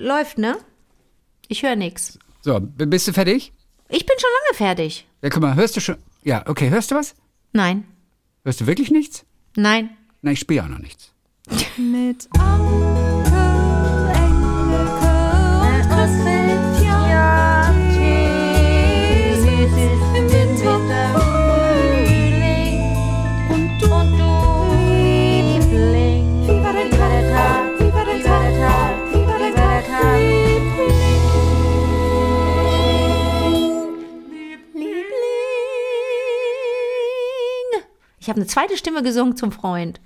Läuft, ne? Ich höre nichts. So, bist du fertig? Ich bin schon lange fertig. Ja, guck mal, hörst du schon? Ja, okay, hörst du was? Nein. Hörst du wirklich nichts? Nein. Nein, ich spiele auch noch nichts. Mit Ich habe eine zweite Stimme gesungen zum Freund.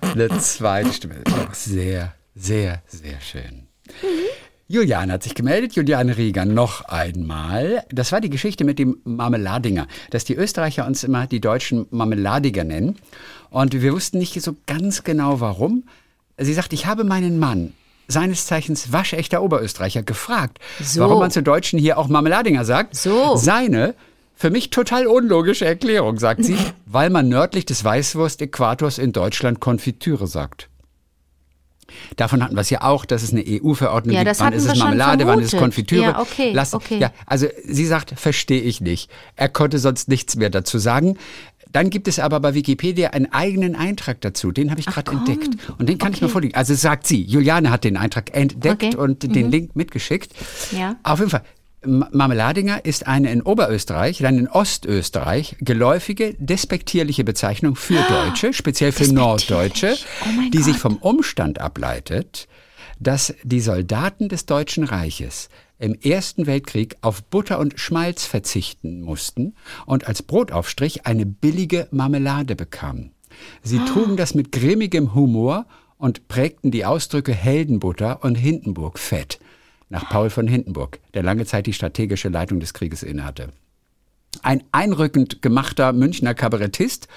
Eine zweite Stimme. Auch sehr, sehr, sehr schön. Juliane hat sich gemeldet, Juliane Rieger noch einmal. Das war die Geschichte mit dem Marmeladinger, dass die Österreicher uns immer die Deutschen Marmeladiger nennen. Und wir wussten nicht so ganz genau warum. Sie sagt, ich habe meinen Mann, seines Zeichens waschechter Oberösterreicher, gefragt, So. warum man zu Deutschen hier auch Marmeladinger sagt. So. Seine für mich total unlogische Erklärung, sagt sie, weil man nördlich des Weißwurst-Äquators in Deutschland Konfitüre sagt. Davon hatten wir es ja auch, dass es eine EU-Verordnung Ja, gibt. Wann ist es Marmelade, wann ist es. Konfitüre? Ja, okay, Lass, okay. Ja, also sie sagt, verstehe ich nicht. Er konnte sonst nichts mehr dazu sagen. Dann gibt es aber bei Wikipedia einen eigenen Eintrag dazu. Den habe ich gerade entdeckt. Und den kann ich Okay. mal vorlegen. Also sagt sie, Juliane hat den Eintrag entdeckt Okay. Mhm. und den Link mitgeschickt. Ja. Auf jeden Fall. Marmeladinger ist eine in Oberösterreich, dann in Ostösterreich geläufige, despektierliche Bezeichnung für Deutsche, speziell für. Norddeutsche, Oh die sich Gott. vom Umstand ableitet, dass die Soldaten des Deutschen Reiches im Ersten Weltkrieg auf Butter und Schmalz verzichten mussten und als Brotaufstrich eine billige Marmelade bekamen. Sie trugen das mit grimmigem Humor und prägten die Ausdrücke Heldenbutter und Hindenburgfett nach Paul von Hindenburg, der lange Zeit die strategische Leitung des Krieges innehatte. Ein einrückend gemachter Münchner Kabarettist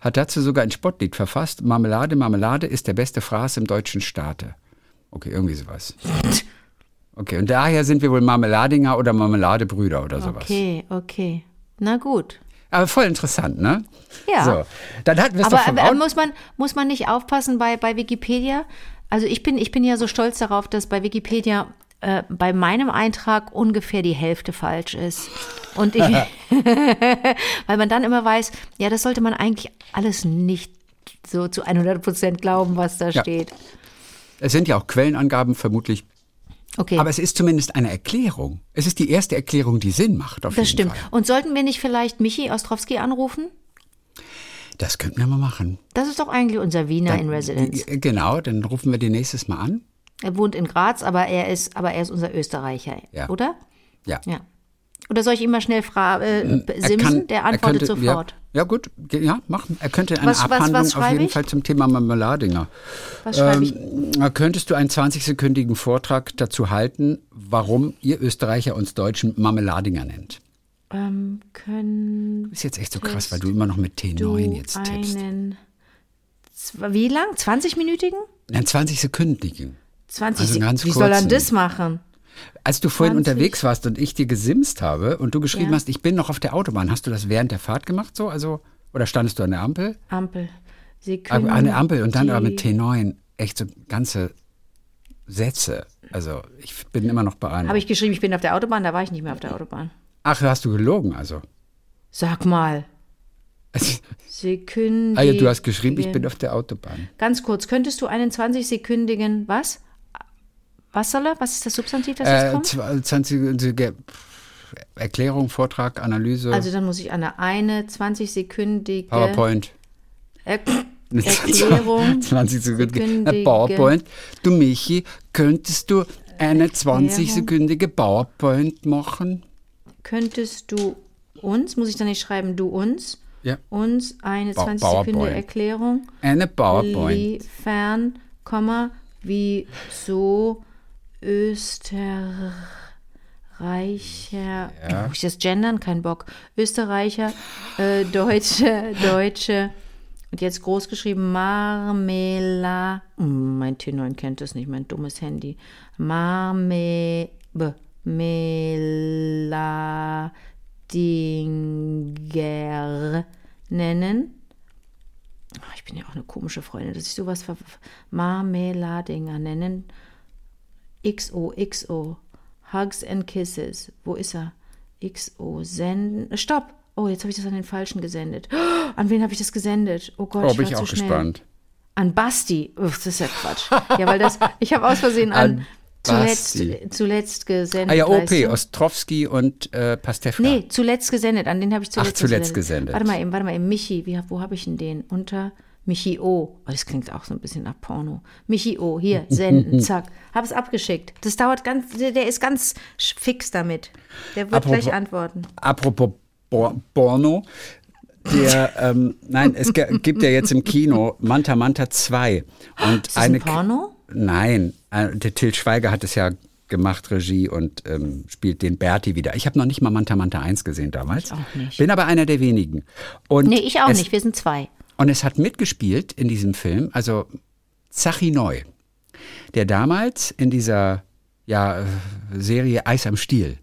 hat dazu sogar ein Spottlied verfasst. Marmelade, Marmelade ist der beste Fraß im deutschen Staate. Okay, irgendwie sowas. Okay, und daher sind wir wohl Marmeladinger oder Marmeladebrüder oder sowas. Okay, okay. Na gut. Aber voll interessant, ne? Ja. So, dann hatten wir es Aber doch vom aber muss, man, muss man nicht aufpassen bei, bei Wikipedia? Also ich bin, ich bin ja so stolz darauf, dass bei Wikipedia äh, bei meinem Eintrag ungefähr die Hälfte falsch ist. Und ich, weil man dann immer weiß, ja, das sollte man eigentlich alles nicht so zu 100 Prozent glauben, was da Ja. steht. Es sind ja auch Quellenangaben vermutlich. Okay, Aber es ist zumindest eine Erklärung. Es ist die erste Erklärung, die Sinn macht. Auf das jeden stimmt. Fall. Und sollten wir nicht vielleicht Michi Ostrowski anrufen? Das könnten wir mal machen. Das ist doch eigentlich unser Wiener in Residence. Genau, dann rufen wir den nächstes Mal an. Er wohnt in Graz, aber er ist, aber er ist unser Österreicher, Ja. oder? Ja. Ja. Oder soll ich ihn mal schnell fragen? Äh, Simsen, kann- der er antwortet könnte, sofort. Ja, ja gut, ja, machen. Er könnte eine Was- was- was Abhandlung auf jeden ich? Fall zum Thema Marmeladinger. Was schreibe ich? Ähm, könntest du einen 20-sekündigen Vortrag dazu halten, warum ihr Österreicher uns Deutschen Marmeladinger nennt? Ähm, können Ist jetzt echt so krass, weil du immer noch mit T9 du jetzt tippst. einen wie lang? 20-minütigen? Einen 20-sekündigen. 20 Also ganz Wie soll er das machen? Als du vorhin 20. unterwegs warst und ich dir gesimst habe und du geschrieben Ja. hast, ich bin noch auf der Autobahn, hast du das während der Fahrt gemacht so? Also, oder standest du an der Ampel? Ampel. Ah, Sekunden. An der Ampel und dann aber mit T9 echt so ganze Sätze. Also ich bin immer noch beeindruckt. Habe ich geschrieben, ich bin auf der Autobahn, da war ich nicht mehr auf der Autobahn. Ach, hast du gelogen also? Sag mal. Sekündigen. ah ja, du hast geschrieben, ich bin auf der Autobahn. Ganz kurz, könntest du einen 20-sekündigen, was? Was soll er? Was ist das Substantiv, das jetzt Äh, kommt? zwa- 20 äh, Erklärung, Vortrag, Analyse, Also dann muss ich eine, eine 20-sekündige PowerPoint. Er Erklärung. 20 Sekunden. sekündige- Äh, PowerPoint. Du Michi, könntest du eine 20-sekündige PowerPoint machen? Könntest du uns, muss ich dann nicht schreiben, du uns, Ja. uns eine Ba- 20 Sekunden PowerPoint. Erklärung Eine PowerPoint. liefern, Komma, wieso Österreicher, muss ich das gendern? Kein Bock. Österreicher, äh, Deutsche, Deutsche, und jetzt groß geschrieben, Marmela, Hm, mein T9 kennt das nicht, mein dummes Handy. Marme, B, Meladinger nennen. Ich bin ja auch eine komische Freundin, dass ich sowas ver Marmeladinger nennen. XOXO. Hugs and Kisses. Wo ist er? XO senden. Stopp! Oh, jetzt habe ich das an den Falschen gesendet. Oh, an wen habe ich das gesendet? Oh Gott, Oh, ich bin ich zu auch schnell. gespannt. An Basti. Uff, das ist ja Quatsch. ja, weil das, ich habe aus Versehen an, An zuletzt, zuletzt gesendet. Ah ja, weißt OP, du? Ostrowski und äh, Pastewka. Nee, zuletzt gesendet. An den habe ich zuletzt, Ach, zuletzt gesendet. Warte mal eben, warte mal eben. Michi, wie, wo habe ich denn den? Unter Michi O. Oh, das klingt auch so ein bisschen nach Porno. Michi O, hier, senden, zack. Habe es abgeschickt. Das dauert ganz, der, ist ganz fix damit. Der wird Apropos- gleich antworten. Apropos Bor Borno, der, ähm, nein, es gibt ja jetzt im Kino Manta Manta 2. Und Ist das eine ein Porno? Nein, äh, der Till Schweiger hat es ja gemacht, Regie und ähm, spielt den Berti wieder. Ich habe noch nicht mal Manta Manta 1 gesehen damals. Ich auch nicht. Bin aber einer der wenigen. Und Nee, ich auch nicht. Wir sind zwei. Und es hat mitgespielt in diesem Film, also Zachi Neu, der damals in dieser ja, Serie Eis am Stiel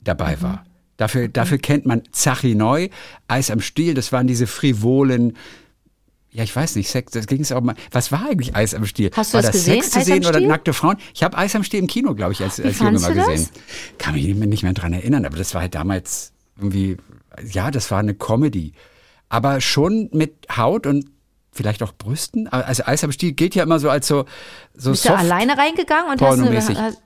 dabei war. Dafür, dafür kennt man Zachi Neu, Eis am Stiel, das waren diese frivolen, ja, ich weiß nicht, Sex, das ging es auch mal. Was war eigentlich Eis am Stiel? Hast du war das das gesehen, Sex zu Eis sehen oder nackte Frauen? Ich habe Eis am Stiel im Kino, glaube ich, als, als Junge mal gesehen. Kann mich nicht mehr, nicht mehr dran erinnern, aber das war halt damals irgendwie, ja, das war eine Comedy. Aber schon mit Haut und vielleicht auch Brüsten. Also Eis am Stiel gilt ja immer so als so, so Bist du soft. alleine reingegangen und hast, pornomäßig. hast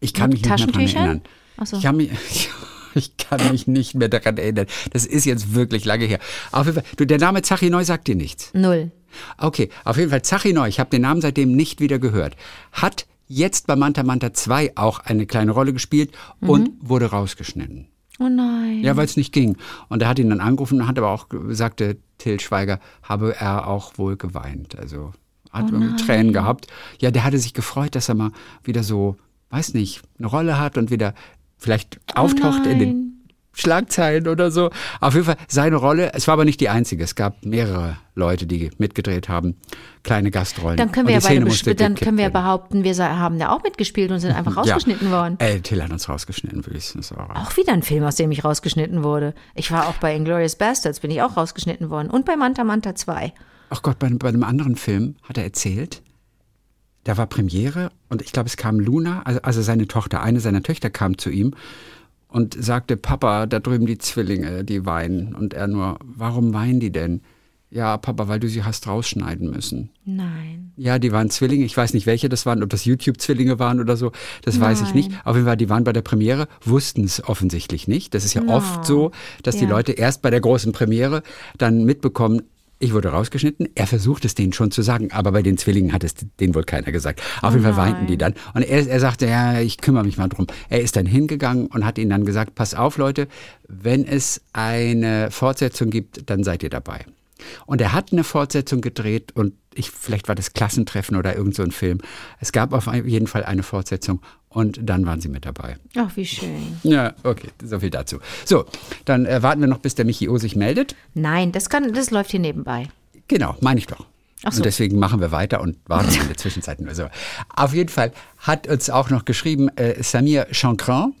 Ich kann mich nicht mehr daran erinnern. Ach so. Ich kann mich, ich kann mich nicht mehr daran erinnern. Das ist jetzt wirklich lange her. Auf jeden Fall, du, der Name Zachi Neu sagt dir nichts. null. Okay, auf jeden Fall Zachi Neu, ich habe den Namen seitdem nicht wieder gehört. Hat jetzt bei Manta Manta 2 auch eine kleine Rolle gespielt und wurde rausgeschnitten. Oh nein. Ja, weil es nicht ging. Und er hat ihn dann angerufen, hat aber auch, sagte Till Schweiger, habe er auch wohl geweint. Also hat irgendwie Tränen gehabt. Ja, der hatte sich gefreut, dass er mal wieder so, weiß nicht, eine Rolle hat und wieder vielleicht auftaucht in den Schlagzeilen oder so. Auf jeden Fall seine Rolle, es war aber nicht die einzige. Es gab mehrere Leute, die mitgedreht haben, kleine Gastrollen. Dann können wir ja beide dann können wir ja behaupten, wir haben da auch mitgespielt und sind einfach rausgeschnitten worden. Äh, Till hat uns rausgeschnitten, würde ich sagen. Auch wieder ein Film, aus dem ich rausgeschnitten wurde. Ich war auch bei Inglourious Bastards, bin ich auch rausgeschnitten worden. Und bei Manta Manta 2. Ach Gott, bei, bei einem anderen Film hat er erzählt, da war Premiere und ich glaube, es kam Luna, also, also seine Tochter, eine seiner Töchter kam zu ihm und sagte, Papa, da drüben die Zwillinge, die weinen. Und er nur, warum weinen die denn? Ja, Papa, weil du sie hast rausschneiden müssen. Nein. Ja, die waren Zwillinge. Ich weiß nicht, welche das waren, ob das YouTube-Zwillinge waren oder so. Das weiß ich nicht. Auf jeden Fall, die waren bei der Premiere, wussten es offensichtlich nicht. Das ist ja oft so, dass die Ja. Leute erst bei der großen Premiere dann mitbekommen, ich wurde rausgeschnitten. Er versucht es denen schon zu sagen, aber bei den Zwillingen hat es denen wohl keiner gesagt. Auf jeden Fall weinten die dann. Und er, er sagte, ja, ich kümmere mich mal drum. Er ist dann hingegangen und hat ihnen dann gesagt, pass auf, Leute, wenn es eine Fortsetzung gibt, dann seid ihr dabei. Und er hat eine Fortsetzung gedreht und ich, vielleicht war das Klassentreffen oder irgend so ein Film. Es gab auf jeden Fall eine Fortsetzung und dann waren sie mit dabei. Ach, wie schön. Ja, okay, so viel dazu. So, dann äh, warten wir noch, bis der Michi O sich meldet. Nein, das, kann, das läuft hier nebenbei. Genau, meine ich doch. Ach so. Und deswegen machen wir weiter und warten in der Zwischenzeit nur so. Auf jeden Fall hat uns auch noch geschrieben äh, Samir Chancran.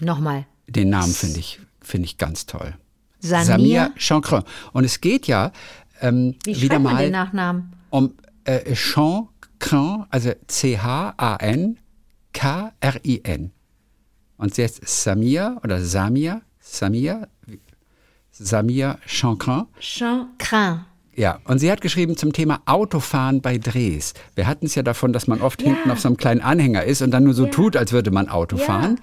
Nochmal. Den Namen finde ich, finde ich ganz toll. Samir. Chancran. Und es geht ja ähm, Wie wieder mal den Nachnamen? um äh, Chancran, also C-H-A-N-K-R-I-N. Und jetzt Samir oder Samir, Samir, Samir Chancran. Jean Crin. Ja, und sie hat geschrieben zum Thema Autofahren bei Drehs. Wir hatten es ja davon, dass man oft Ja. hinten auf so einem kleinen Anhänger ist und dann nur so Ja. tut, als würde man Auto Ja. fahren.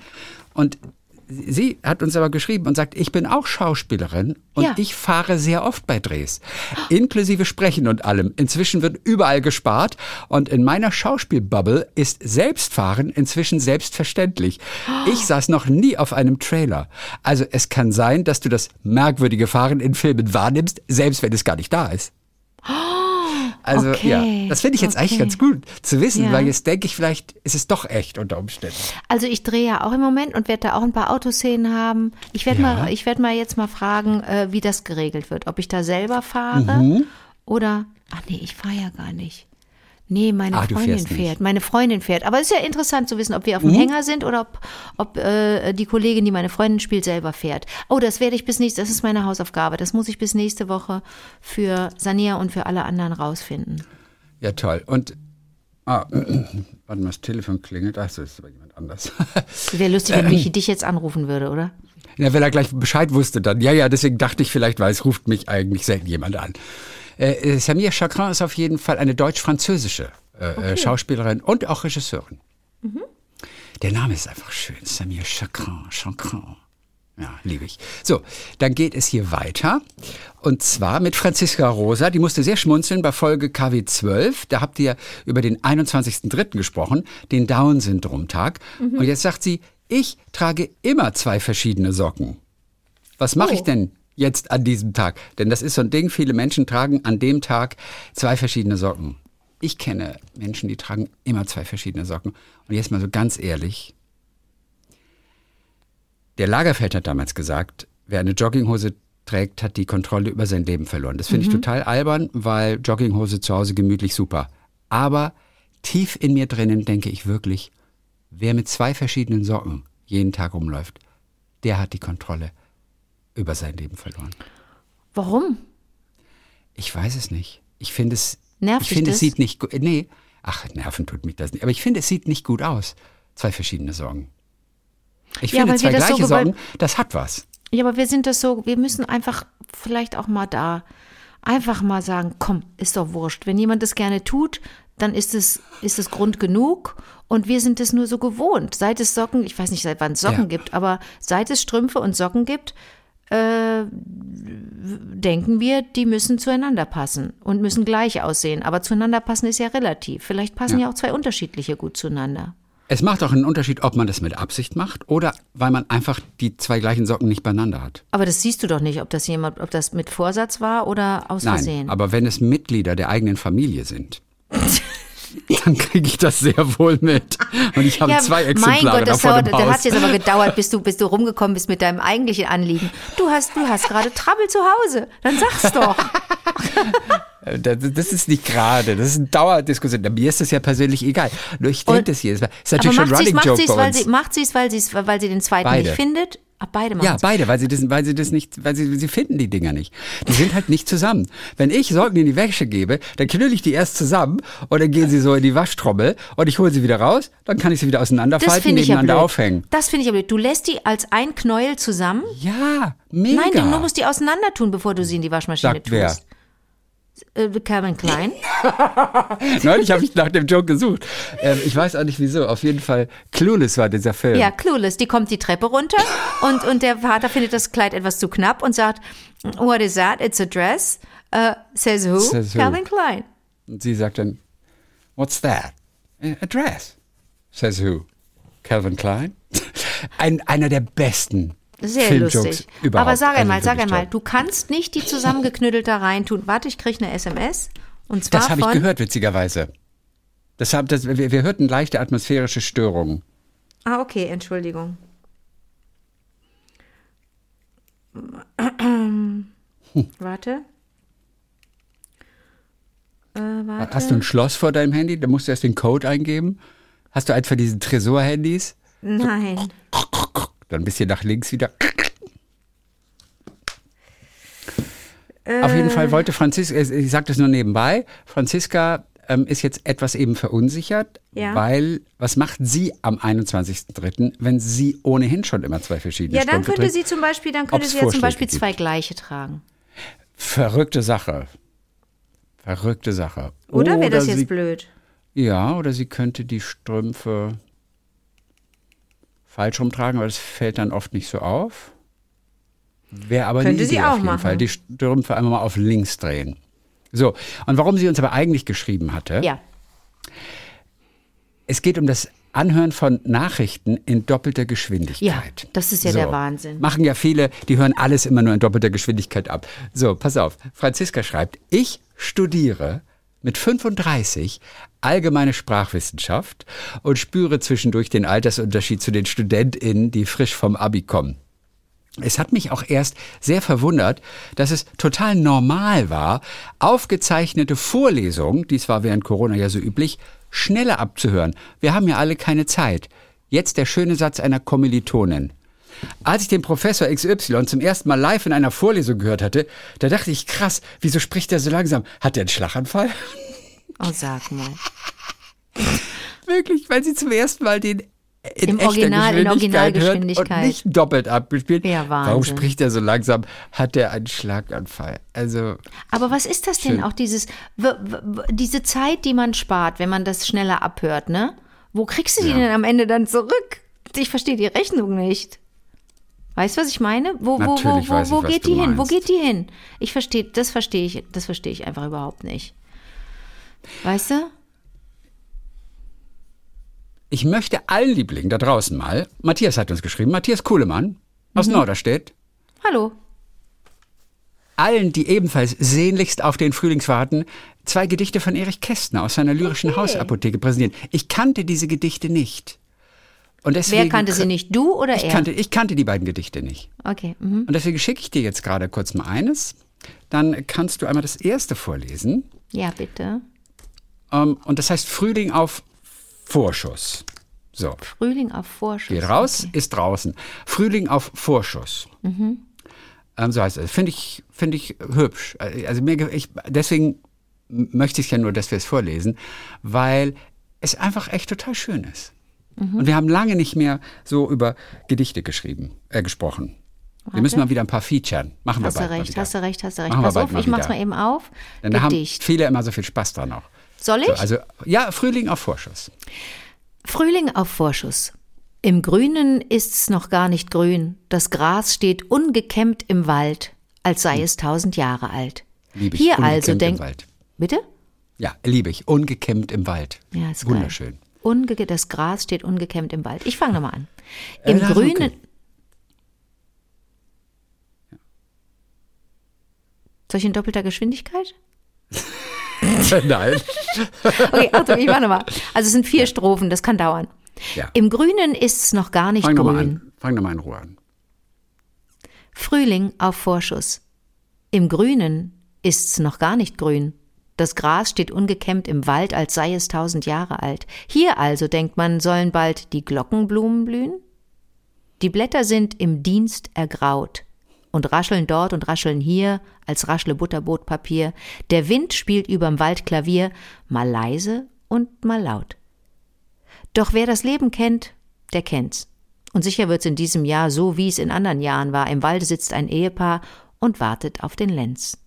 Und sie hat uns aber geschrieben und sagt, ich bin auch Schauspielerin und Ja. ich fahre sehr oft bei Drehs, inklusive Sprechen und allem. Inzwischen wird überall gespart und in meiner Schauspielbubble ist Selbstfahren inzwischen selbstverständlich. Ich saß noch nie auf einem Trailer. Also es kann sein, dass du das merkwürdige Fahren in Filmen wahrnimmst, selbst wenn es gar nicht da ist. Also Okay, ja, das finde ich jetzt eigentlich okay. ganz gut zu wissen, Ja. weil jetzt denke ich, vielleicht ist es doch echt unter Umständen. Also ich drehe ja auch im Moment und werde da auch ein paar Autoszenen haben. Ich werde Ja. mal, ich werde mal jetzt mal fragen, äh, wie das geregelt wird. Ob ich da selber fahre Mhm. oder, ach nee, ich fahre ja gar nicht. Nee, meine Ah, Freundin fährst nicht. fährt. Meine Freundin fährt. Aber es ist ja interessant zu wissen, ob wir auf dem Mhm. Hänger sind oder ob, ob äh, die Kollegin, die meine Freundin spielt, selber fährt. Oh, das werde ich bis nächste, das ist meine Hausaufgabe. Das muss ich bis nächste Woche für Sania und für alle anderen rausfinden. Ja, toll. Und, ah, warte mal, das Telefon klingelt. Ach, das ist aber jemand anders. Wäre lustig, wenn Michi dich jetzt anrufen würde, oder? Ja, weil er gleich Bescheid wusste dann. Ja, ja, deswegen dachte ich vielleicht, weil es ruft mich eigentlich selten jemand an. Äh, äh, Samir Chagrin ist auf jeden Fall eine deutsch-französische äh, äh, Schauspielerin und auch Regisseurin. Der Name ist einfach schön. Samir Chagrin, Chagrin. Ja, liebe ich. So, dann geht es hier weiter. Und zwar mit Franziska Rosa. Die musste sehr schmunzeln bei Folge KW 12. Da habt ihr über den 21.03. gesprochen, den Down-Syndrom-Tag. Und jetzt sagt sie, ich trage immer zwei verschiedene Socken. Was mache ich denn jetzt an diesem Tag? Denn das ist so ein Ding, viele Menschen tragen an dem Tag zwei verschiedene Socken. Ich kenne Menschen, die tragen immer zwei verschiedene Socken. Und jetzt mal so ganz ehrlich, der Lagerfeld hat damals gesagt, wer eine Jogginghose trägt, hat die Kontrolle über sein Leben verloren. Das finde ich total albern, weil Jogginghose zu Hause gemütlich super. Aber tief in mir drinnen denke ich wirklich, wer mit zwei verschiedenen Socken jeden Tag rumläuft, der hat die Kontrolle über sein Leben verloren. Warum? Ich weiß es nicht. Ich finde es, Nervt ich finde es sieht nicht gut, nee, ach, nerven tut mich das nicht, aber ich finde es sieht nicht gut aus. Zwei verschiedene Socken. Ich Ja, finde zwei so gleiche gewollt- Socken, das hat was. Ja, aber wir sind das so, wir müssen einfach vielleicht auch mal da einfach mal sagen, komm, ist doch wurscht. Wenn jemand das gerne tut, dann ist es, ist es Grund genug und wir sind es nur so gewohnt. Seit es Socken, ich weiß nicht, seit wann es Socken Ja. gibt, aber seit es Strümpfe und Socken gibt, äh, denken wir, die müssen zueinander passen und müssen gleich aussehen. Aber zueinander passen ist ja relativ. Vielleicht passen ja, auch zwei unterschiedliche gut zueinander. Es macht auch einen Unterschied, ob man das mit Absicht macht oder weil man einfach die zwei gleichen Socken nicht beieinander hat. Aber das siehst du doch nicht, ob das jemand, ob das mit Vorsatz war oder aus Nein, Versehen. aber wenn es Mitglieder der eigenen Familie sind, dann kriege ich das sehr wohl mit. Und ich habe zwei Exemplare mein Gott, das davon dauert, im da Haus. hat jetzt aber gedauert, bis du, bis du rumgekommen bist mit deinem eigentlichen Anliegen. Du hast, du hast gerade Trouble zu Hause. Dann sag's doch. Äh, Das, ist nicht gerade, das ist eine Dauerdiskussion. Mir ist das ja persönlich egal. Nur ich denke das jedes Mal. Ist Aber natürlich schon ein macht sie es, Running macht Joke es, bei weil uns. sie, macht sie es, weil weil sie den zweiten Beide. nicht findet? Ah, beide machen Ja, beide, weil sie das, weil sie das nicht, weil sie, sie finden die Dinger nicht. Die sind halt nicht zusammen. Wenn ich in die Wäsche gebe, dann knülle ich die erst zusammen und dann gehen sie so in die Waschtrommel und ich hole sie wieder raus, dann kann ich sie wieder auseinanderfalten, ja nebeneinander blöd. aufhängen. Das finde ich ja blöd. Du lässt die als ein Knäuel zusammen? Ja, mega. Nein, du musst die auseinander tun, bevor du sie in die Waschmaschine Sagt tust. wer? Äh, Calvin Klein. Neulich habe ich nach dem Joke gesucht. Ähm, ich weiß auch nicht wieso. Auf jeden Fall Clueless war dieser Film. Ja, Clueless. Die kommt die Treppe runter und, und der Vater findet das Kleid etwas zu knapp und sagt, what is that? It's a dress. Uh, says who? Says who? Calvin Klein. Und sie sagt dann, What's that? A dress. Says who? Calvin Klein? Ein, einer der besten Sehr Filmjokes lustig. überhaupt. Aber sag Also einmal, sag wirklich einmal, du kannst nicht die zusammengeknüddelte reintun. Warte, ich kriege eine SMS. Und zwar Das habe ich gehört, witzigerweise. Das hab, das, wir, wir hörten leichte atmosphärische Störungen. Ah, okay, Entschuldigung. Warte. Äh, warte. Hast du ein Schloss vor deinem Handy? Da musst du erst den Code eingeben. Hast du eins von diesen Tresor-Handys? Nein. Dann ein bisschen nach links wieder. Auf jeden Äh. Fall wollte Franziska, ich sage das nur nebenbei, Franziska ähm, ist jetzt etwas eben verunsichert, Ja. weil was macht sie am 21.03., wenn sie ohnehin schon immer zwei verschiedene Ja, dann Strümpfe könnte trägt? sie zum Beispiel, dann könnte sie ja zum Beispiel gibt. zwei gleiche tragen. Verrückte Sache. Verrückte Sache. Oder wäre das jetzt blöd? Ja, oder sie könnte die Strümpfe falsch rumtragen, aber das fällt dann oft nicht so auf. Wäre aber Könnte eine sie Idee auch auf jeden machen. Fall. Die Strümpfe einmal mal auf links drehen. So, und warum sie uns aber eigentlich geschrieben hatte, Ja. es geht um das Anhören von Nachrichten in doppelter Geschwindigkeit. Ja, das ist ja der Wahnsinn. Machen ja viele, die hören alles immer nur in doppelter Geschwindigkeit ab. So, pass auf. Franziska schreibt, ich studiere mit 35 allgemeine Sprachwissenschaft und spüre zwischendurch den Altersunterschied zu den StudentInnen, die frisch vom Abi kommen. Es hat mich auch erst sehr verwundert, dass es total normal war, aufgezeichnete Vorlesungen, dies war während Corona ja so üblich, schneller abzuhören. Wir haben ja alle keine Zeit. Jetzt der schöne Satz einer Kommilitonin. Als ich den Professor XY zum ersten Mal live in einer Vorlesung gehört hatte, da dachte ich, krass, wieso spricht er so langsam? Hat er einen Schlaganfall? Oh, sag mal. Wirklich, weil sie zum ersten Mal den in Im echter Original- in Geschwindigkeit hört Originalgeschwindigkeit. und nicht doppelt abgespielt. Ja, Warum Wahnsinn. spricht er so langsam? Hat er einen Schlaganfall? Also, Aber was ist das denn Schön. auch dieses, diese Zeit, die man spart, wenn man das schneller abhört, ne? Wo kriegst du die Ja. denn am Ende dann zurück? Ich verstehe die Rechnung nicht. Weißt du, was ich meine? Wo, wo, wo, wo, ich, wo was geht die hin? Wo geht die hin? Ich verstehe, das verstehe ich, das verstehe ich einfach überhaupt nicht. Weißt du? ich möchte allen Lieblingen da draußen mal, Matthias hat uns geschrieben, Matthias Kuhlemann aus Norderstedt, Hallo. allen, die ebenfalls sehnlichst auf den Frühlings warten, zwei Gedichte von Erich Kästner aus seiner lyrischen Hausapotheke präsentieren. Ich kannte diese Gedichte nicht. Und deswegen, Wer kannte sie nicht? Du oder Ich er? kannte, ich kannte die beiden Gedichte nicht. okay. Mhm. Und deswegen schicke ich dir jetzt gerade kurz mal eines. Dann kannst du einmal das erste vorlesen. Ja, bitte. Ähm, und das heißt Frühling auf Vorschuss. So, Frühling auf Vorschuss. geht raus, Okay. ist draußen. Frühling auf Vorschuss. Ähm, so heißt es. Finde ich, finde ich hübsch. Also mir, ich, deswegen möchte ich ja nur, dass wir es vorlesen, weil es einfach echt total schön ist. Und wir haben lange nicht mehr so über Gedichte geschrieben, äh, gesprochen. Wir müssen mal wieder ein paar featuren. Machen Hast wir du bald recht, hast du recht, hast du recht. Machen wir Pass bald auf, ich mach's mal eben auf. Denn da haben Gedicht. viele immer so viel Spaß dran auch. Soll ich? So, also, ja, Frühling auf Vorschuss. Frühling auf Vorschuss. Im Grünen ist's noch gar nicht grün. Das Gras steht ungekämmt im Wald, als sei es tausend Jahre alt. Liebe ich. Hier Ungekämmt also. Wald. Bitte? Ja, liebe ich. Ungekämmt im Wald. Ja, ist geil. Unge das Gras steht ungekämmt im Wald. Ich fange nochmal an. Im Äh, das ist Grünen. okay. Soll ich in doppelter Geschwindigkeit? Nein. Okay, Achtung, ich mach nochmal. Also es sind vier Strophen, das kann dauern. Ja. Im Grünen ist's noch gar nicht Fang grün. an. Fang nochmal in Ruhe an. Frühling auf Vorschuss. Im Grünen ist's noch gar nicht grün. Das Gras steht ungekämmt im Wald, als sei es tausend Jahre alt. Hier also, denkt man, sollen bald die Glockenblumen blühen? Die Blätter sind im Dienst ergraut und rascheln dort und rascheln hier, als raschle Butterbrotpapier. Der Wind spielt überm Wald Klavier, mal leise und mal laut. Doch wer das Leben kennt, der kennt's. Und sicher wird's in diesem Jahr so, wie es in anderen Jahren war. Im Walde sitzt ein Ehepaar und wartet auf den Lenz.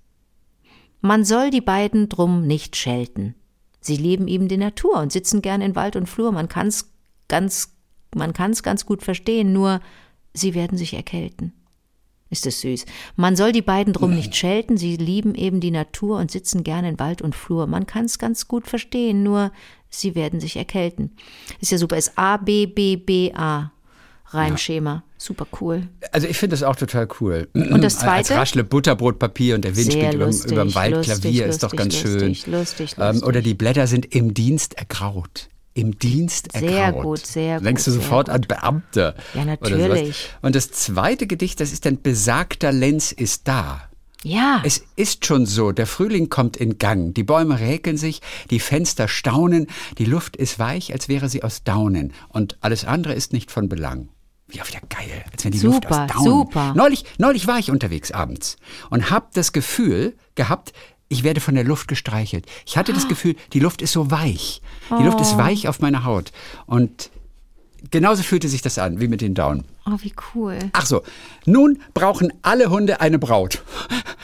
Man soll die beiden drum nicht schelten. Sie lieben eben die Natur und sitzen gern in Wald und Flur. Man kann's ganz, man kann's ganz gut verstehen, nur sie werden sich erkälten. Ist es süß. Man soll die beiden drum nicht schelten, sie lieben eben die Natur und sitzen gern in Wald und Flur. Man kann's ganz gut verstehen, nur sie werden sich erkälten. Ist ja super, ist A, B, B, B, A. Reimschema. Super cool. Also ich finde das auch total cool. Und das Als Zweite? raschle Butterbrotpapier und der Wind Sehr spielt über, lustig, überm Waldklavier lustig, ist doch ganz lustig, schön. lustig, Ähm, lustig. oder die Blätter sind im Dienst ergraut. Im Dienst Sehr ergraut. gut, sehr Da Denkst gut, du sehr sofort gut. an Beamte. Ja, natürlich. Und das zweite Gedicht, das ist dann Besagter Lenz ist da. Ja. Es ist schon so, der Frühling kommt in Gang, die Bäume räkeln sich, die Fenster staunen, die Luft ist weich, als wäre sie aus Daunen und alles andere ist nicht von Belang. Wie auch wieder geil, als wenn die Luft Super, aus Daunen. super. Neulich, neulich war ich unterwegs abends und hab das Gefühl gehabt, ich werde von der Luft gestreichelt. Ich hatte Ah. das Gefühl, die Luft ist so weich. Die Luft Oh. ist weich auf meiner Haut und genauso fühlte sich das an, wie mit den Daunen. Oh, wie cool. Ach so, nun brauchen alle Hunde eine Braut.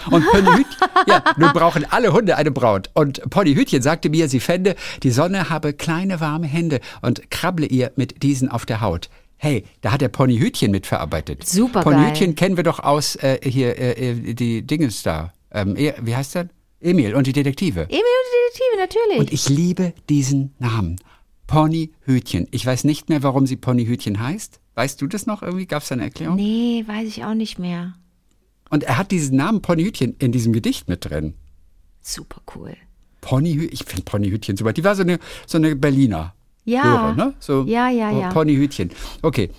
Und Ponnyhütchen, ja, nun brauchen alle Hunde eine Braut. Und Ponnyhütchen sagte mir, sie fände, die Sonne habe kleine warme Hände und krabble ihr mit diesen auf der Haut. Hey, da hat der Ponnyhütchen mitverarbeitet. Supergeil. Ponnyhütchen kennen wir doch aus äh, hier äh, äh, die Dinges da. Ähm, E- wie heißt der? Emil und die Detektive. Emil und die Detektive, natürlich. Und ich liebe diesen Namen. Ponnyhütchen. Ich weiß nicht mehr, warum sie Ponnyhütchen heißt. Weißt du das noch irgendwie? Gab es da eine Erklärung? nee, weiß ich auch nicht mehr. Und er hat diesen Namen Ponnyhütchen in diesem Gedicht mit drin. Super cool. Ponnyhütchen, ich finde Ponnyhütchen super. Die war so eine, so eine Berliner. Ja. Hörer, ne? So, Ja, ja, ja. Ponnyhütchen. Okay.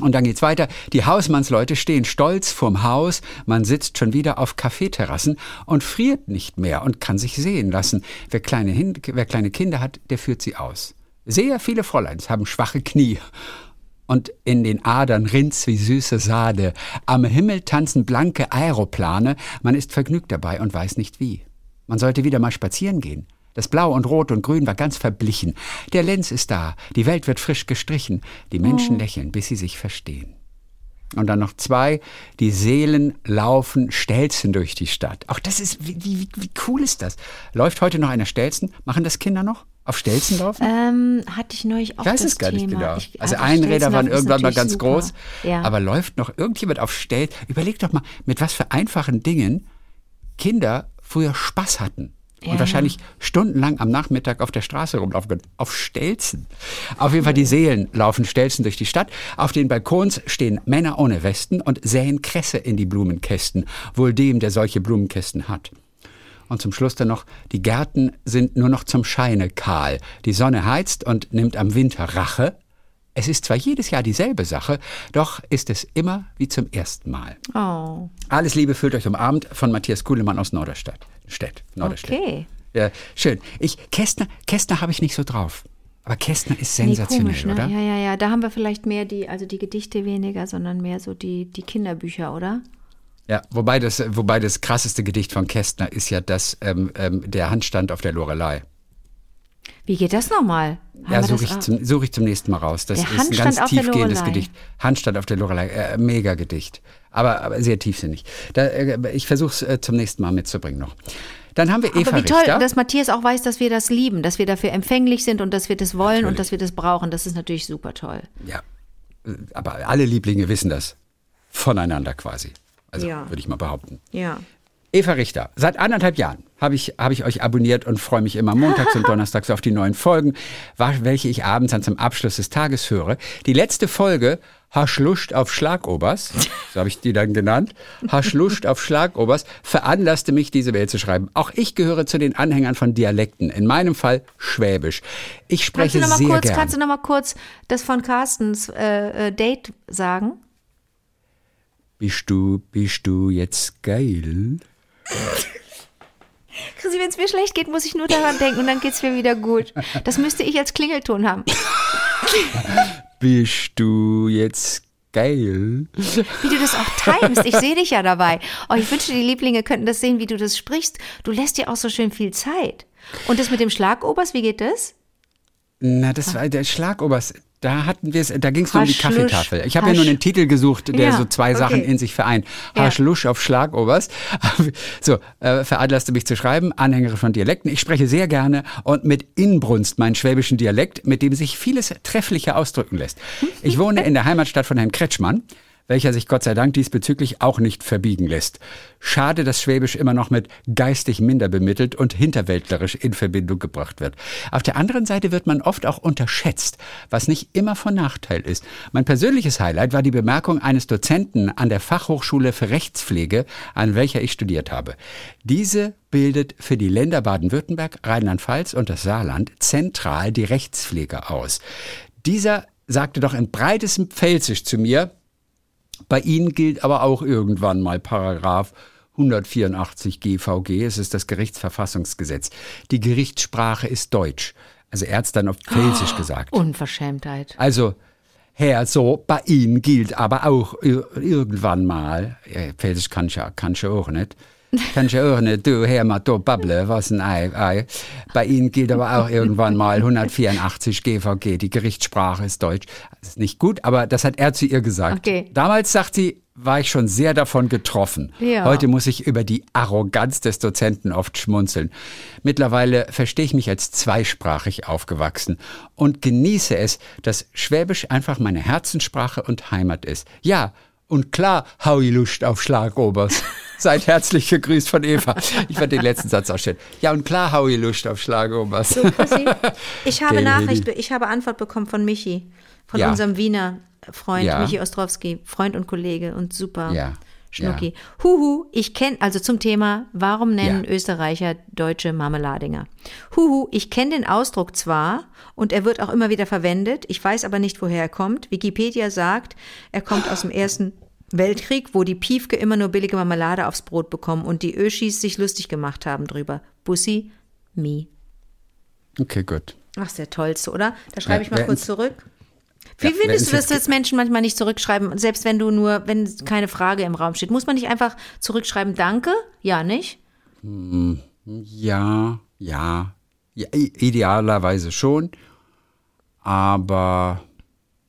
Und dann geht's weiter. Die Hausmannsleute stehen stolz vorm Haus. Man sitzt schon wieder auf Kaffeeterrassen und friert nicht mehr und kann sich sehen lassen. Wer kleine, Hin wer kleine Kinder hat, der führt sie aus. Sehr viele Fräuleins haben schwache Knie. Und in den Adern rinnt's wie süße Sade. Am Himmel tanzen blanke Aeroplane. Man ist vergnügt dabei und weiß nicht wie. Man sollte wieder mal spazieren gehen. Das Blau und Rot und Grün war ganz verblichen. Der Lenz ist da. Die Welt wird frisch gestrichen. Die Menschen lächeln, bis sie sich verstehen. Und dann noch zwei. Die Seelen laufen Stelzen durch die Stadt. Auch das ist, wie, wie, wie cool ist das? Läuft heute noch einer Stelzen? Machen das Kinder noch? Auf Stelzen laufen? Ähm, hatte ich neulich auch Ich weiß das es gar nicht Thema. genau. Ich- also das Einräder waren irgendwann mal ganz super. groß. Ja. Aber läuft noch irgendjemand auf Stel? Überleg doch mal, mit was für einfachen Dingen Kinder früher Spaß hatten. Und wahrscheinlich stundenlang am Nachmittag auf der Straße rumlaufen. Auf Stelzen. Auf jeden Fall die Seelen laufen Stelzen durch die Stadt. Auf den Balkons stehen Männer ohne Westen und säen Kresse in die Blumenkästen. Wohl dem, der solche Blumenkästen hat. Und zum Schluss dann noch, die Gärten sind nur noch zum Scheine kahl. Die Sonne heizt und nimmt am Winter Rache. Es ist zwar jedes Jahr dieselbe Sache, doch ist es immer wie zum ersten Mal. Oh, Alles Liebe fühlt euch umarmt von Matthias Kuhlemann aus Norderstedt. Stedt, Norderstedt. okay. Ja, schön. Ich, Kästner, Kästner habe ich nicht so drauf. Aber Kästner ist Nee, sensationell, komisch, ne? oder? Ja, ja, ja. Da haben wir vielleicht mehr die, also die Gedichte weniger, sondern mehr so die, die Kinderbücher, oder? Ja, wobei das, wobei das krasseste Gedicht von Kästner ist ja das, ähm, ähm, der Handstand auf der Lorelei. Wie geht das nochmal? Ja, suche ich, zum- such ich zum nächsten Mal raus. Das Der ist ein Handstand ganz auf der tiefgehendes. Gedicht. Handstand auf der Lorelei, äh, mega Gedicht. Aber, aber sehr tiefsinnig. Da, äh, ich versuche es äh, zum nächsten Mal mitzubringen noch. Dann haben wir Eva Aber wie toll, Richter. dass Matthias auch weiß, dass wir das lieben, dass wir dafür empfänglich sind und dass wir das wollen Natürlich. und dass wir das brauchen. Das ist natürlich super toll. ja, aber alle Lieblinge wissen das voneinander quasi. Also Ja. würde ich mal behaupten. Ja. Eva Richter, seit anderthalb Jahren habe ich, habe ich euch abonniert und freue mich immer montags und donnerstags auf die neuen Folgen, welche ich abends dann zum Abschluss des Tages höre. Die letzte Folge, Haschluscht auf Schlagobers, so habe ich die dann genannt, Haschluscht auf Schlagobers, veranlasste mich, diese Mail zu schreiben. Auch ich gehöre zu den Anhängern von Dialekten, in meinem Fall Schwäbisch. Ich Kannst spreche mal sehr kurz, gern. kannst du noch mal kurz das von Carstens äh, äh, Date sagen? bist du, bist du jetzt geil? Chrissy, wenn es mir schlecht geht, muss ich nur daran denken und dann geht's mir wieder gut. Das müsste ich als Klingelton haben. Bist du jetzt geil? Wie du das auch timest. Ich sehe dich ja dabei. Oh, ich wünschte, die Lieblinge könnten das sehen, wie du das sprichst. Du lässt dir auch so schön viel Zeit. Und das mit dem Schlagobers, wie geht das? Na, das war der Schlagobers. Da hatten wir es, da ging es nur um die. Kaffeetafel. Ich habe ja nur einen Titel gesucht, der Ja, so zwei Sachen okay. in sich vereint. Ja. Haschlusch auf Schlagobers. So, äh, veranlasste mich zu schreiben, Anhängerin von Dialekten. Ich spreche sehr gerne und mit Inbrunst meinen schwäbischen Dialekt, mit dem sich vieles trefflicher ausdrücken lässt. Ich wohne in der Heimatstadt von Herrn Kretschmann welcher sich Gott sei Dank diesbezüglich auch nicht verbiegen lässt. Schade, dass Schwäbisch immer noch mit geistig minder bemittelt und hinterwäldlerisch in Verbindung gebracht wird. Auf der anderen Seite wird man oft auch unterschätzt, was nicht immer von Nachteil ist. Mein persönliches Highlight war die Bemerkung eines Dozenten an der Fachhochschule für Rechtspflege, an welcher ich studiert habe. Diese bildet für die Länder Baden-Württemberg, Rheinland-Pfalz und das Saarland zentral die Rechtspflege aus. Dieser sagte doch in breitestem Pfälzisch zu mir, bei Ihnen gilt aber auch irgendwann mal Paragraph 184 GVG, es ist das Gerichtsverfassungsgesetz. Die Gerichtssprache ist Deutsch. Also er hat's dann auf Pfälzisch gesagt. Unverschämtheit. Also, Herr, so, bei Ihnen gilt aber auch ir irgendwann mal, Pfälzisch kann ich ja, kann ich ja auch nicht. Kann ich ja auch nicht, du, Herr, mal du babble, was ein Ei, Ei. Bei Ihnen gilt aber auch irgendwann mal 184 GVG, die Gerichtssprache ist Deutsch. Das ist nicht gut, aber das hat er zu ihr gesagt. Okay. Damals, sagt sie, war ich schon sehr davon getroffen. Ja. Heute muss ich über die Arroganz des Dozenten oft schmunzeln. Mittlerweile verstehe ich mich als zweisprachig aufgewachsen und genieße es, dass Schwäbisch einfach meine Herzenssprache und Heimat ist. Ja, und klar, hau ich Lust auf Schlagobers. Seid herzlich gegrüßt von Eva. Ich fand den letzten Satz auch schön. Ja, und klar, ich Lust auf Schlagobers. So, Chrissy, ich habe Nachricht, ich habe Antwort bekommen von Michi, von Ja. unserem Wiener Freund, Ja. Michi Ostrowski, Freund und Kollege und super. Ja. Schnucki. Huhu, ich kenne, also zum Thema, warum nennen Ja. Österreicher deutsche Marmeladinger? Huhu, ich kenne den Ausdruck zwar und er wird auch immer wieder verwendet, ich weiß aber nicht, woher er kommt. Wikipedia sagt, er kommt aus dem Ersten Weltkrieg, wo die Piefke immer nur billige Marmelade aufs Brot bekommen und die Öschis sich lustig gemacht haben drüber. Bussi, mi. Okay, gut. Ach, ist der tollste, oder? Da schreibe Ja, ich mal kurz zurück. Wie Ja, findest du, dass jetzt das Menschen manchmal nicht zurückschreiben, selbst wenn du nur, wenn keine Frage im Raum steht? Muss man nicht einfach zurückschreiben, danke? Ja, nicht? Ja, ja, ja, i- idealerweise schon. Aber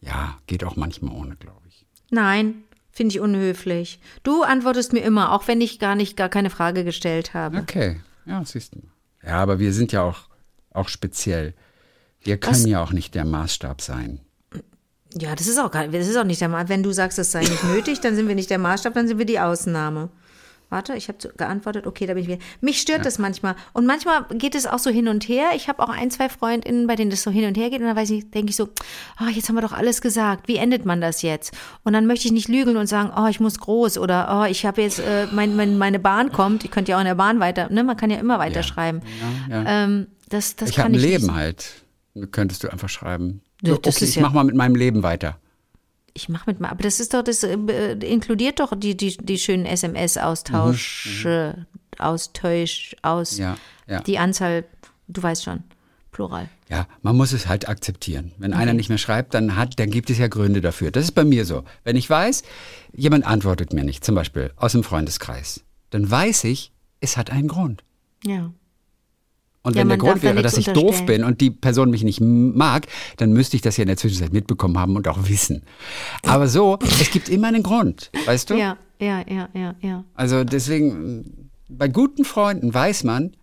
ja, geht auch manchmal ohne, glaube ich. Nein, finde ich unhöflich. Du antwortest mir immer, auch wenn ich gar nicht, gar keine Frage gestellt habe. Okay, ja, siehst du. Ja, aber wir sind ja auch, auch speziell. Wir können Was- ja auch nicht der Maßstab sein. Ja, das ist auch gar, das ist auch nicht der Maßstab. Wenn du sagst, das sei nicht nötig, dann sind wir nicht der Maßstab, dann sind wir die Ausnahme. Warte, ich habe geantwortet, okay, da bin ich wieder. Mich stört das manchmal. Und manchmal geht es auch so hin und her. Ich habe auch ein, zwei Freundinnen, bei denen das so hin und her geht. Und dann weiß ich, denke ich so, ah, jetzt haben wir doch alles gesagt. Wie endet man das jetzt? Und dann möchte ich nicht lügeln und sagen, oh, ich muss groß oder oh, ich habe jetzt, äh, mein, mein, meine Bahn kommt. Ich könnte ja auch in der Bahn weiter, ne? Man kann ja immer weiterschreiben. Ja, ja. Ähm, das das ich habe ein Leben nicht. halt. Könntest du einfach schreiben. Ja, So, okay, ich ja- mach mal mit meinem Leben weiter. Ich mache mit mal, aber das ist doch, das äh, inkludiert doch die, die, die schönen SMS-Austausche, Austausch, aus, Ja, ja. die Anzahl, du weißt schon, Plural. Ja, man muss es halt akzeptieren. Wenn einer nicht mehr schreibt, dann hat, dann gibt es ja Gründe dafür. Das ist bei mir so. Wenn ich weiß, jemand antwortet mir nicht, zum Beispiel aus dem Freundeskreis, dann weiß ich, es hat einen Grund. Ja. Und Ja, wenn der Grund wäre, dass ich doof bin und die Person mich nicht mag, dann müsste ich das ja in der Zwischenzeit mitbekommen haben und auch wissen. Aber so, es gibt immer einen Grund, weißt du? Ja, ja, ja, ja, ja. Also deswegen, bei guten Freunden weiß man,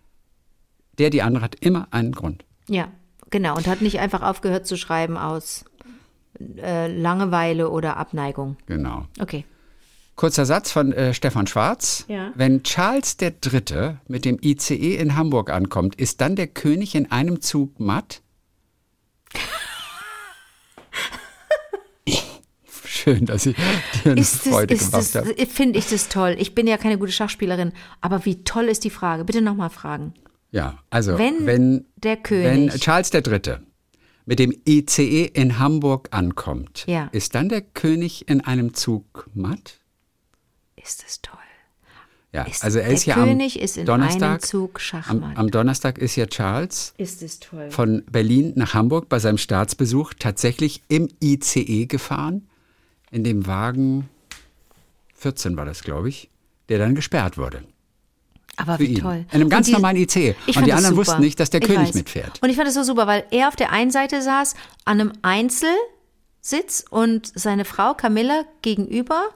der, die andere hat immer einen Grund. Ja, genau. Und hat nicht einfach aufgehört zu schreiben aus äh, Langeweile oder Abneigung. Genau. Okay. Kurzer Satz von äh, Stefan Schwarz. Ja. Wenn Charles III. mit dem ICE in Hamburg ankommt, ist dann der König in einem Zug matt? Schön, dass ich dir eine Ist das, Freude ist gemacht das, habe. finde ich das toll. Ich bin ja keine gute Schachspielerin, aber wie toll ist die Frage? Bitte nochmal fragen. Ja, also Wenn wenn, der wenn König, Charles III. mit dem ICE in Hamburg ankommt, Ja. ist dann der König in einem Zug matt? Ist das toll. Ja, Ist, also er der ist ja König am ist in Donnerstag, einem Zug am, Schachmatt. am Donnerstag ist ja Charles ist es toll. von Berlin nach Hamburg bei seinem Staatsbesuch tatsächlich im ICE gefahren, in dem Wagen 14 war das, glaube ich, der dann gesperrt wurde. Aber wie ihn. toll. In einem ganz die- normalen ICE. Ich Und die anderen wussten nicht, dass der Ich König weiß. mitfährt. Und ich fand das so super, weil er auf der einen Seite saß an einem Einzelsitz und seine Frau Camilla gegenüber,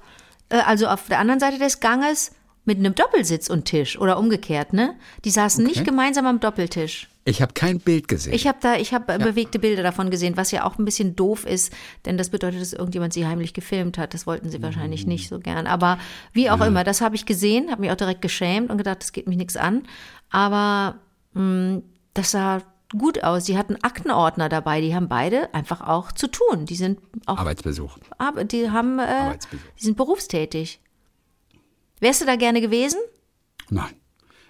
also auf der anderen Seite des Ganges mit einem Doppelsitz und Tisch oder umgekehrt, ne? Die saßen nicht gemeinsam am Doppeltisch. Ich habe kein Bild gesehen. Ich habe da, ich habe bewegte Bilder davon gesehen, was ja auch ein bisschen doof ist, denn das bedeutet, dass irgendjemand sie heimlich gefilmt hat. Das wollten sie wahrscheinlich Mhm. nicht so gern. Aber wie auch immer, das habe ich gesehen, habe mich auch direkt geschämt und gedacht, das geht mich nichts an. Aber mh, das sah gut aus. Die hatten Aktenordner dabei. Die haben beide einfach auch zu tun. Die sind auch, Arbeitsbesuch. aber die haben, äh, Arbeitsbesuch. die sind berufstätig. Wärst du da gerne gewesen? Nein.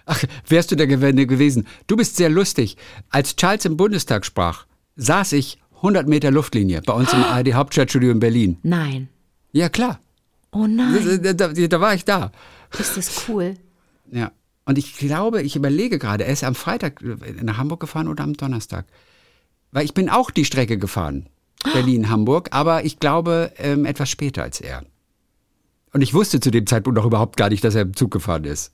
Ach, wärst du der Gewinne gewesen? Du bist sehr lustig. Als Charles im Bundestag sprach, saß ich 100 Meter Luftlinie bei uns im ARD Hauptstadtstudio in Berlin. Nein. Ja, klar. Oh nein, Da, da, da war ich da. ist das cool. Ja. Und ich glaube, ich überlege gerade, er ist am Freitag nach Hamburg gefahren oder am Donnerstag. Weil ich bin auch die Strecke gefahren. Berlin-Hamburg, aber ich glaube ähm, etwas später als er. Und ich wusste zu dem Zeitpunkt noch überhaupt gar nicht, dass er im Zug gefahren ist.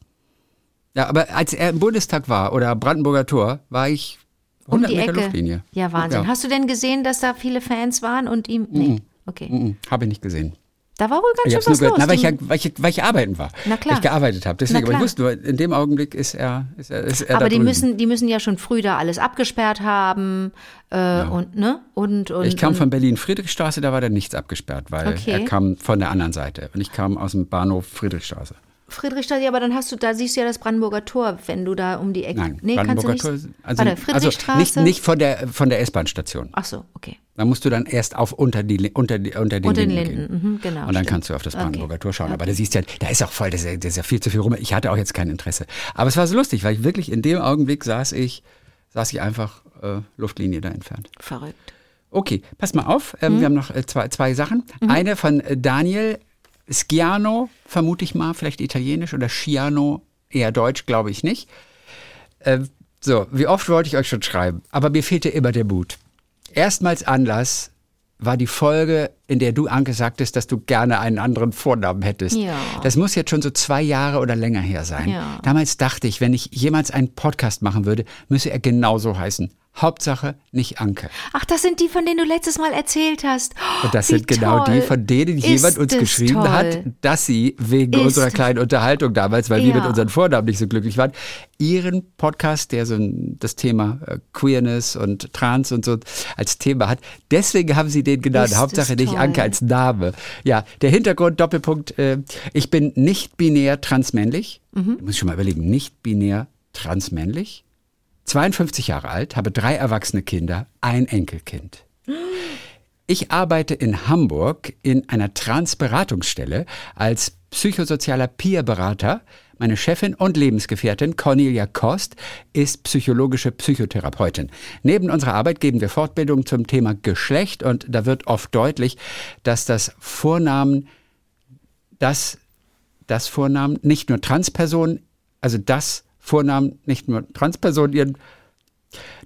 Ja, aber als er im Bundestag war oder Brandenburger Tor, war ich 100 um die Meter Ecke. Luftlinie. Ja, Wahnsinn. Ja. Hast du denn gesehen, dass da viele Fans waren und ihm. Nee. Okay. Mhm, Habe ich nicht gesehen. Da war wohl ganz Ich schön was gehört, los. na, weil, ich ja, weil, ich, weil ich arbeiten war. Na klar. Weil ich gearbeitet habe. Deswegen, aber ich wusste nur, in dem Augenblick ist er, ist er, ist er aber da die drüben. müssen, die müssen ja schon früh da alles abgesperrt haben äh, und ne und und Ich kam und, von Berlin Friedrichstraße, da war dann nichts abgesperrt, weil Okay. er kam von der anderen Seite und ich kam aus dem Bahnhof Friedrichstraße. Friedrichstraße, ja, aber dann hast du, da siehst du ja das Brandenburger Tor, wenn du da um die Ecke. Nein, nee, kannst du Brandenburger nicht. Tor, also, Warte, also Friedrichstraße. nicht, nicht von der, von der S-Bahn-Station. Ach so, okay. Da musst du dann erst auf unter, die, unter, die, unter den Unter den Linden, Linden, gehen. mhm, genau, Und dann stimmt. kannst du auf das Okay. Brandenburger Tor schauen. Aber da siehst du ja, da ist auch voll, das ist, ja- ist ja viel zu viel rum. Ich hatte auch jetzt kein Interesse. Aber es war so lustig, weil ich wirklich in dem Augenblick saß ich, saß ich einfach äh, Luftlinie da entfernt. Verrückt. Okay, pass mal auf. Mhm. Ähm, Wir haben noch äh, zwei, zwei Sachen. Eine von äh, Daniel Sciano, vermute ich mal, vielleicht italienisch oder Sciano, eher deutsch, glaube ich nicht. Äh, so, wie oft wollte ich euch schon schreiben, aber mir fehlte immer der Mut. Erstmals Anlass war die Folge, in der du, Anke, sagtest, dass du gerne einen anderen Vornamen hättest. Ja. Das muss jetzt schon so zwei Jahre oder länger her sein. Ja. Damals dachte ich, wenn ich jemals einen Podcast machen würde, müsse er genauso heißen. Hauptsache nicht Anke. Ach, das sind die, von denen du letztes Mal erzählt hast. Und das Wie sind genau die, von denen jemand uns es geschrieben toll. hat, dass sie wegen Ist unserer kleinen Unterhaltung damals, weil wir Ja. mit unseren Vornamen nicht so glücklich waren, ihren Podcast, der so das Thema äh, Queerness und Trans und so als Thema hat. Deswegen haben sie den genannt. Ist Hauptsache nicht toll. Anke als Name. Ja, der Hintergrund, Doppelpunkt, äh, ich bin nicht binär transmännlich. Mhm. Muss ich schon mal überlegen, nicht binär transmännlich. 52 Jahre alt, habe drei erwachsene Kinder, ein Enkelkind. Ich arbeite in Hamburg in einer Transberatungsstelle als psychosozialer Peerberater. Meine Chefin und Lebensgefährtin Cornelia Kost ist psychologische Psychotherapeutin. Neben unserer Arbeit geben wir Fortbildungen zum Thema Geschlecht und da wird oft deutlich, dass das Vornamen, dass das Vornamen nicht nur Transpersonen, also das Vornamen nicht nur Transpersonen ihren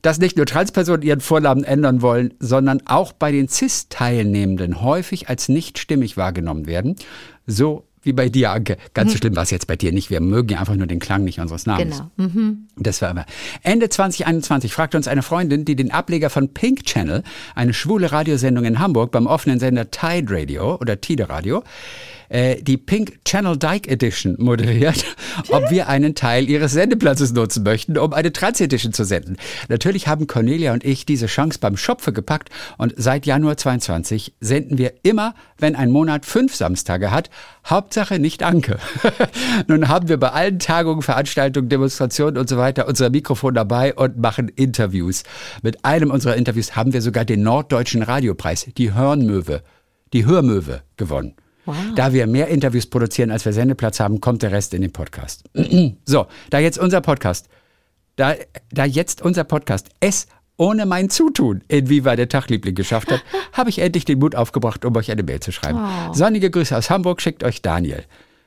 dass nicht nur Transpersonen ihren Vornamen ändern wollen, sondern auch bei den CIS-Teilnehmenden häufig als nicht stimmig wahrgenommen werden. So wie bei dir, Anke. Ganz so schlimm war es jetzt bei dir nicht. Wir mögen ja einfach nur den Klang nicht unseres Namens. Genau. Das war immer. Ende 2021 fragte uns eine Freundin, die den Ableger von Pink Channel, eine schwule Radiosendung in Hamburg beim offenen Sender Tide Radio oder Tide Radio, äh, die Pink Channel Dyke Edition moderiert, ob wir einen Teil ihres Sendeplatzes nutzen möchten, um eine Trans Edition zu senden. Natürlich haben Cornelia und ich diese Chance beim Schopfe gepackt und seit Januar 22 senden wir immer, wenn ein Monat fünf Samstage hat, Hauptsache nicht Anke. Nun haben wir bei allen Tagungen, Veranstaltungen, Demonstrationen und so weiter unser Mikrofon dabei und machen Interviews. Mit einem unserer Interviews haben wir sogar den Norddeutschen Radiopreis, die Hörnmöwe, die Hörmöwe gewonnen. Da wir mehr Interviews produzieren, als wir Sendeplatz haben, kommt der Rest in den Podcast. so, da jetzt unser Podcast, da, da jetzt unser Podcast es ohne mein Zutun in Viva der Tagliebling geschafft hat, habe ich endlich den Mut aufgebracht, um euch eine Mail zu schreiben. Sonnige Grüße aus Hamburg schickt euch Daniel.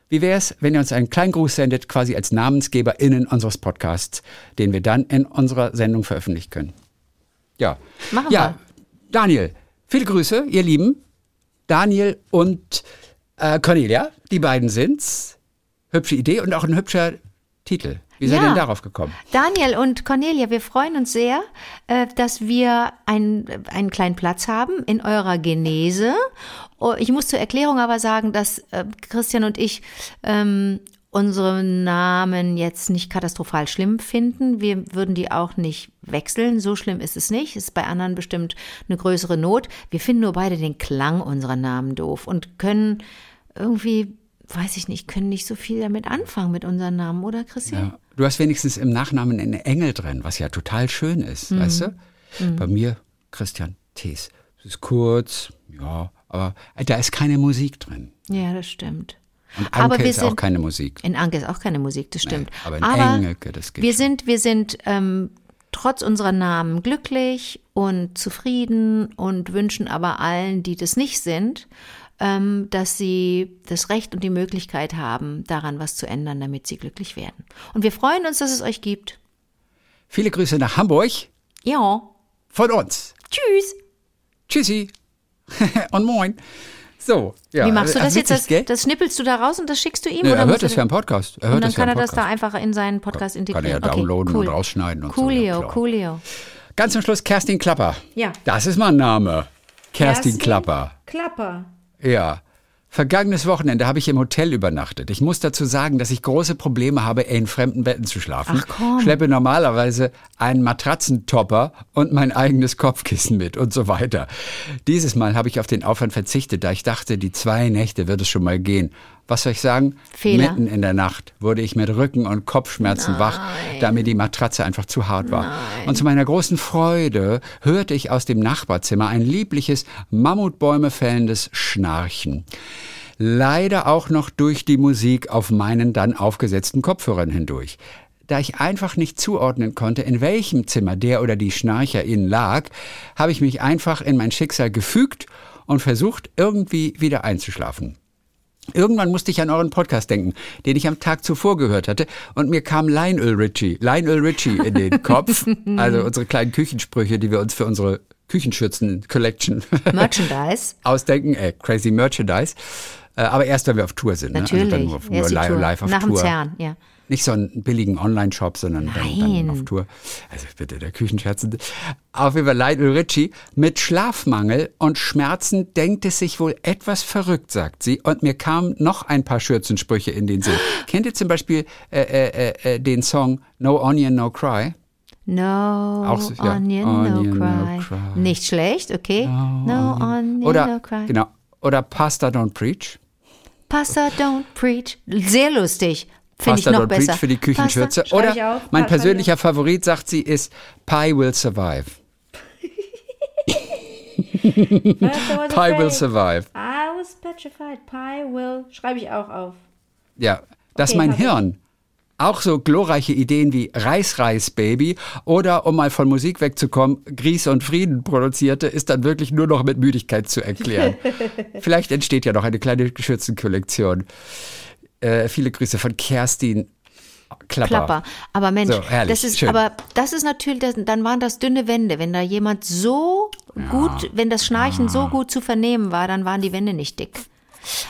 Wie wäre es, wenn ihr uns einen kleinen Gruß sendet, quasi als NamensgeberInnen unseres Podcasts, den wir dann in unserer Sendung veröffentlichen können? Ja. Machen ja, Daniel, viele Grüße, ihr Lieben. Daniel und äh, Cornelia, die beiden sind's. Hübsche Idee und auch ein hübscher Titel. Wie seid ihr Ja. denn darauf gekommen? Daniel und Cornelia, wir freuen uns sehr, äh, dass wir einen, einen kleinen Platz haben in eurer Genese. Oh, Ich muss zur Erklärung aber sagen, dass äh, Christian und ich ähm, unsere Namen jetzt nicht katastrophal schlimm finden. Wir würden die auch nicht wechseln. So schlimm ist es nicht. Ist bei anderen bestimmt eine größere Not. Wir finden nur beide den Klang unserer Namen doof und können irgendwie, weiß ich nicht, können nicht so viel damit anfangen mit unseren Namen, oder Christian? Ja. Du hast wenigstens im Nachnamen eine Engel drin, was ja total schön ist, Mhm. weißt du? Bei mir Christian Thees. Es ist kurz, ja, aber da ist keine Musik drin. Ja, das stimmt. Und Anke Aber wir ist auch sind- keine Musik. In Anke ist auch keine Musik, das stimmt. aber in Engelke, das geht wir schon. sind, wir sind ähm, trotz unserer Namen glücklich und zufrieden und wünschen aber allen, die das nicht sind, ähm, dass sie das Recht und die Möglichkeit haben, daran was zu ändern, damit sie glücklich werden. Und wir freuen uns, dass es euch gibt. Viele Grüße nach Hamburg Ja. von uns. Tschüss. Tschüssi. und moin. So, ja. Wie machst du äh, das jetzt? witzig, Das, das schnippelst du da raus und das schickst du ihm? Nee, oder er hört das ja im Podcast. Er hört und dann das ja kann er das da einfach in seinen Podcast Kann er ja integrieren. Okay, downloaden cool. und rausschneiden und so, Coolio, ja, klar. coolio. Ganz zum Schluss Kerstin Klapper. Ja. Das ist mal ein Name. Kerstin, Klapper. Klapper. Ja. Vergangenes Wochenende habe ich im Hotel übernachtet. Ich muss dazu sagen, dass ich große Probleme habe, in fremden Betten zu schlafen. Ach, komm. Schleppe normalerweise einen Matratzentopper und mein eigenes Kopfkissen mit und so weiter. Dieses Mal habe ich auf den Aufwand verzichtet, da ich dachte, die zwei Nächte wird es schon mal gehen. Was soll ich sagen? Fehler. Mitten in der Nacht wurde ich mit Rücken- und Kopfschmerzen wach, da mir die Matratze einfach zu hart war. Und zu meiner großen Freude hörte ich aus dem Nachbarzimmer ein liebliches, Mammutbäume fällendes Schnarchen. Leider auch noch durch die Musik auf meinen dann aufgesetzten Kopfhörern hindurch. Da ich einfach nicht zuordnen konnte, in welchem Zimmer der oder die Schnarcherin lag, habe ich mich einfach in mein Schicksal gefügt und versucht, irgendwie wieder einzuschlafen. Irgendwann musste ich an euren Podcast denken, den ich am Tag zuvor gehört hatte, und mir kam Lionel Richie, Lionel Richie in den Kopf, also unsere kleinen Küchensprüche, die wir uns für unsere Küchenschürzen-Collection Merchandise. ausdenken, äh, crazy Merchandise. Äh, aber erst, wenn wir auf Tour sind. Ne? Also dann Natürlich. nur, nur live, Tour. live auf Nach dem Tour. CERN, ja. Nicht so einen billigen Online-Shop, sondern dann, dann auf Tour. Also bitte, der Küchenscherzen. Auf Fall Lionel Richie. Mit Schlafmangel und Schmerzen denkt es sich wohl etwas verrückt, sagt sie. Und mir kamen noch ein paar Schürzensprüche in den Sinn. Kennt ihr zum Beispiel äh, äh, äh, den Song No Onion, No Cry? No Auch ja. onion, Onion, no, no cry. cry. Nicht schlecht, okay. No, onion, Oder, no cry. genau. Oder Pasta Don't Preach. Pasta don't preach. Sehr lustig. Finde ich Pasta besser. Preach für die Küchenschürze. Pasta, Oder mein persönlicher Favorit, sagt sie, ist Pie Will Survive. Pie Will Survive. I was petrified. Pie will. Schreibe ich auch auf. Ja, dass Okay, mein. Hirn auch so glorreiche Ideen wie Reis, Reis, Baby oder, um mal von Musik wegzukommen, Grieß und Frieden produzierte, ist dann wirklich nur noch mit Müdigkeit zu erklären. Vielleicht entsteht ja noch eine kleine Geschürzenkollektion. Äh, viele Grüße von Kerstin Klapper. Klapper. Aber Mensch, So, herrlich, das ist, schön. aber das ist natürlich, das, dann waren das dünne Wände. Wenn da jemand so gut, wenn das Schnarchen so gut zu vernehmen war, dann waren die Wände nicht dick.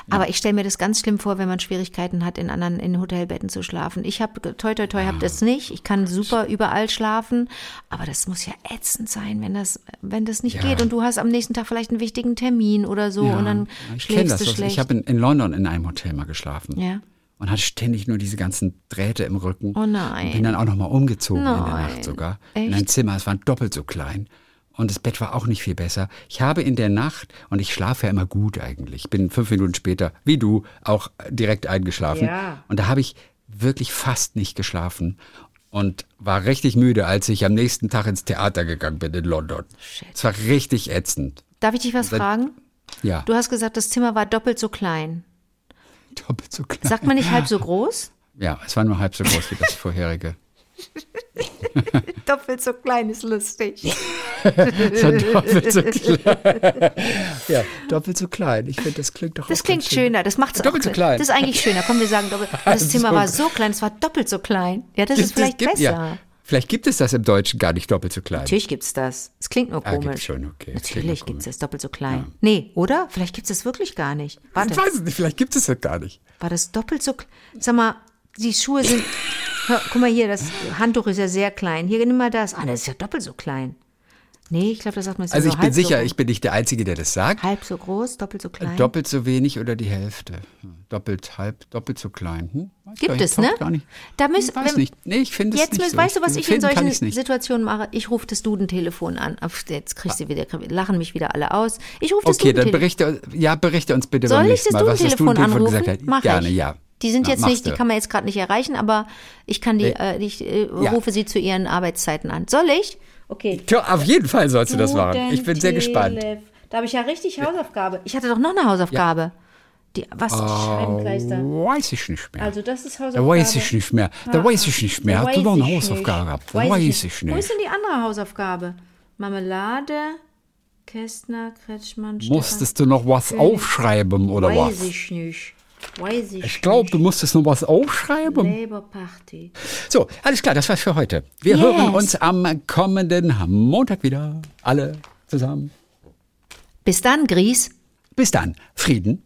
Aber ich stelle mir das ganz schlimm vor, wenn man Schwierigkeiten hat, in anderen in Hotelbetten zu schlafen. Ich habe toi toi toi habe das nicht. Ich kann super überall schlafen, aber das muss ja ätzend sein, wenn das wenn das nicht Ja. geht und du hast am nächsten Tag vielleicht einen wichtigen Termin oder so Ja, und dann ich kenne schläfst das. du doch. schlecht. Ich habe in, in London in einem Hotel mal geschlafen. Ja. Und hatte ständig nur diese ganzen Drähte im Rücken. Oh nein. Und bin dann auch nochmal umgezogen in der Nein. Nacht sogar. In Echt? ein Zimmer, es war doppelt so klein. Und das Bett war auch nicht viel besser. Ich habe in der Nacht, und ich schlafe ja immer gut eigentlich, bin fünf Minuten später, wie du, auch direkt eingeschlafen. Ja. Und da habe ich wirklich fast nicht geschlafen und war richtig müde, als ich am nächsten Tag ins Theater gegangen bin in London. Es war richtig ätzend. Darf ich dich was Seit- fragen? Ja, Du hast gesagt, das Zimmer war doppelt so klein. doppelt so klein. Sagt man nicht halb so groß? Ja, es war nur halb so groß wie das vorherige. Doppelt so klein ist lustig. So doppelt so klein. ja, doppelt so klein. Ich finde, das klingt doch Das klingt schön. schöner, das macht's Doppelt auch. so klein. Das ist eigentlich schöner. Komm, wir sagen doppelt. Das Zimmer so- war so klein, es war doppelt so klein. Ja, das ist vielleicht gibt, besser. Ja, vielleicht gibt es das im Deutschen gar nicht doppelt so klein. Natürlich gibt's das. Es klingt nur Ah, gibt's komisch. schon, okay. Es Natürlich gibt's komisch. das doppelt so klein. Nee, oder? Vielleicht gibt's das wirklich gar nicht. Warte, Ich weiß es nicht, vielleicht gibt es das gar nicht. war das doppelt so klein? Sag mal, die Schuhe sind. Hör, guck mal hier, das Handtuch ist ja sehr klein. Hier, nimm mal das. Ah, das ist ja doppelt so klein. Nee, ich glaube, das sagt man Also so ich bin sicher, so, ich bin nicht der Einzige, der das sagt. Halb so groß, doppelt so klein. Doppelt so wenig oder die Hälfte. Hm, Doppelt, halb, doppelt so klein. Hm? Weiß Gibt es, ne? taucht Gar nicht. Da müssen- ich weiß wenn- nicht. Nee, ich finde es nicht so. weißt du, was ich in solchen. Situationen mache? Ich rufe das Dudentelefon an. Jetzt kriegst du wieder, lachen mich wieder alle aus. Ich rufe das Okay, dann Dudentelefon. berichte, ja, berichte uns bitte Soll beim nächsten Mal, was das Dudentelefon Dudentelefon anrufen? gesagt hat. Mach Gerne, ich. ja. Die sind Ja, jetzt nicht, die du. kann man jetzt gerade nicht erreichen, aber ich kann die, äh, ich äh, Ja. rufe sie zu ihren Arbeitszeiten an. Soll ich? Okay. Tja, auf jeden Fall sollst du das machen. Ich bin sehr gespannt. Da habe ich ja richtig Hausaufgabe. Ich hatte doch noch eine Hausaufgabe. Die, was da? Weiß ich nicht mehr. Also das ist da Hausaufgabe. weiß ich nicht mehr. Da weiß ich nicht mehr. Da Hast du noch eine weiß Hausaufgabe nicht. gehabt? Weiß Weiß ich ich Wo ist nicht. denn die andere Hausaufgabe? Marmelade, Kästner, Kretschmann, Musstest du noch was aufschreiben oder Weiß was? ich nicht. Weiß ich, Ich glaube, du musstest noch was aufschreiben. Labour Party. So, alles klar, das war's für heute. Wir Yes. hören uns am kommenden Montag wieder. Alle zusammen. Bis dann, Gries. Bis dann. Frieden